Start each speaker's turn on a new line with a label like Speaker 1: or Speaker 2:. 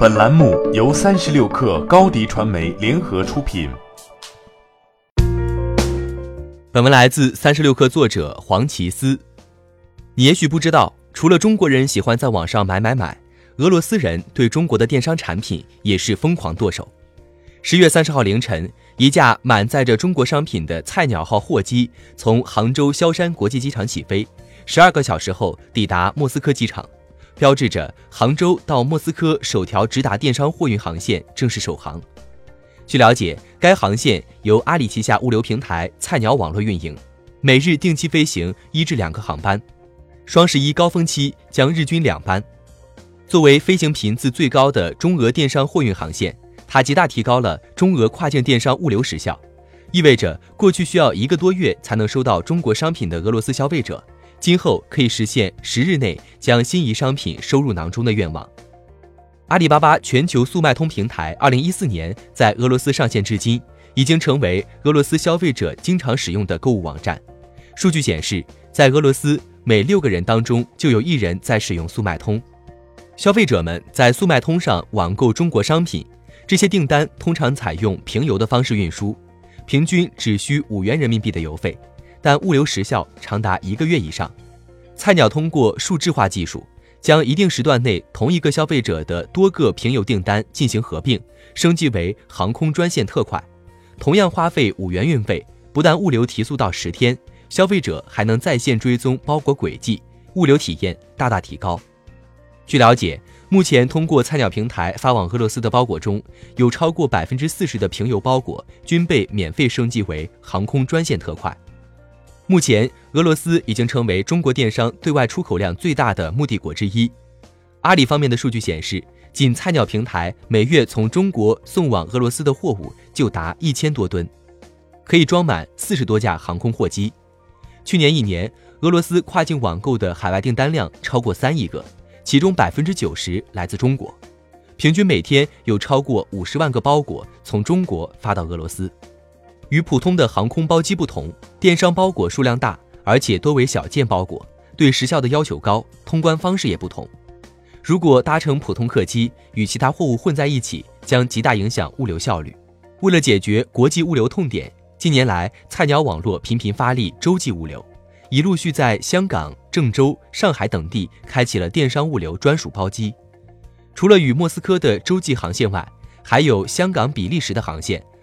Speaker 1: 本栏目由三十六氪高低传媒联合出品。
Speaker 2: 本文来自三十六氪作者黄奇思。你也许不知道，除了中国人喜欢在网上买买买，俄罗斯人对中国的电商产品也是疯狂剁手。十月三十号凌晨，一架满载着中国商品的菜鸟号货机从杭州萧山国际机场起飞，十二个小时后抵达莫斯科机场。标志着杭州到莫斯科首条直达电商货运航线正式首航。据了解，该航线由阿里旗下物流平台菜鸟网络运营，每日定期飞行一至两个航班，双十一高峰期将日均两班。作为飞行频次最高的中俄电商货运航线，它极大提高了中俄跨境电商物流时效，意味着过去需要一个多月才能收到中国商品的俄罗斯消费者。今后可以实现十日内将心仪商品收入囊中的愿望。阿里巴巴全球速卖通平台二零一四年在俄罗斯上线至今，已经成为俄罗斯消费者经常使用的购物网站。数据显示，在俄罗斯每六个人当中就有一人在使用速卖通。消费者们在速卖通上网购中国商品，这些订单通常采用平邮的方式运输，平均只需五元人民币的邮费。但物流时效长达一个月以上。菜鸟通过数字化技术，将一定时段内同一个消费者的多个平邮订单进行合并，升级为航空专线特快。同样花费五元运费，不但物流提速到十天，消费者还能在线追踪包裹轨迹，物流体验大大提高。据了解，目前通过菜鸟平台发往俄罗斯的包裹中，有超过百分之四十的平邮包裹均被免费升级为航空专线特快。目前，俄罗斯已经成为中国电商对外出口量最大的目的国之一。阿里方面的数据显示，仅菜鸟平台每月从中国送往俄罗斯的货物就达一千多吨，可以装满四十多架航空货机。去年一年，俄罗斯跨境网购的海外订单量超过三亿个，其中百分之九十来自中国，平均每天有超过五十万个包裹从中国发到俄罗斯。与普通的航空包机不同，电商包裹数量大，而且多为小件包裹，对时效的要求高，通关方式也不同。如果搭乘普通客机，与其他货物混在一起，将极大影响物流效率。为了解决国际物流痛点，近年来菜鸟网络频频发力洲际物流，已陆续在香港、郑州、上海等地开启了电商物流专属包机。除了与莫斯科的洲际航线外，还有香港、比利时的航线。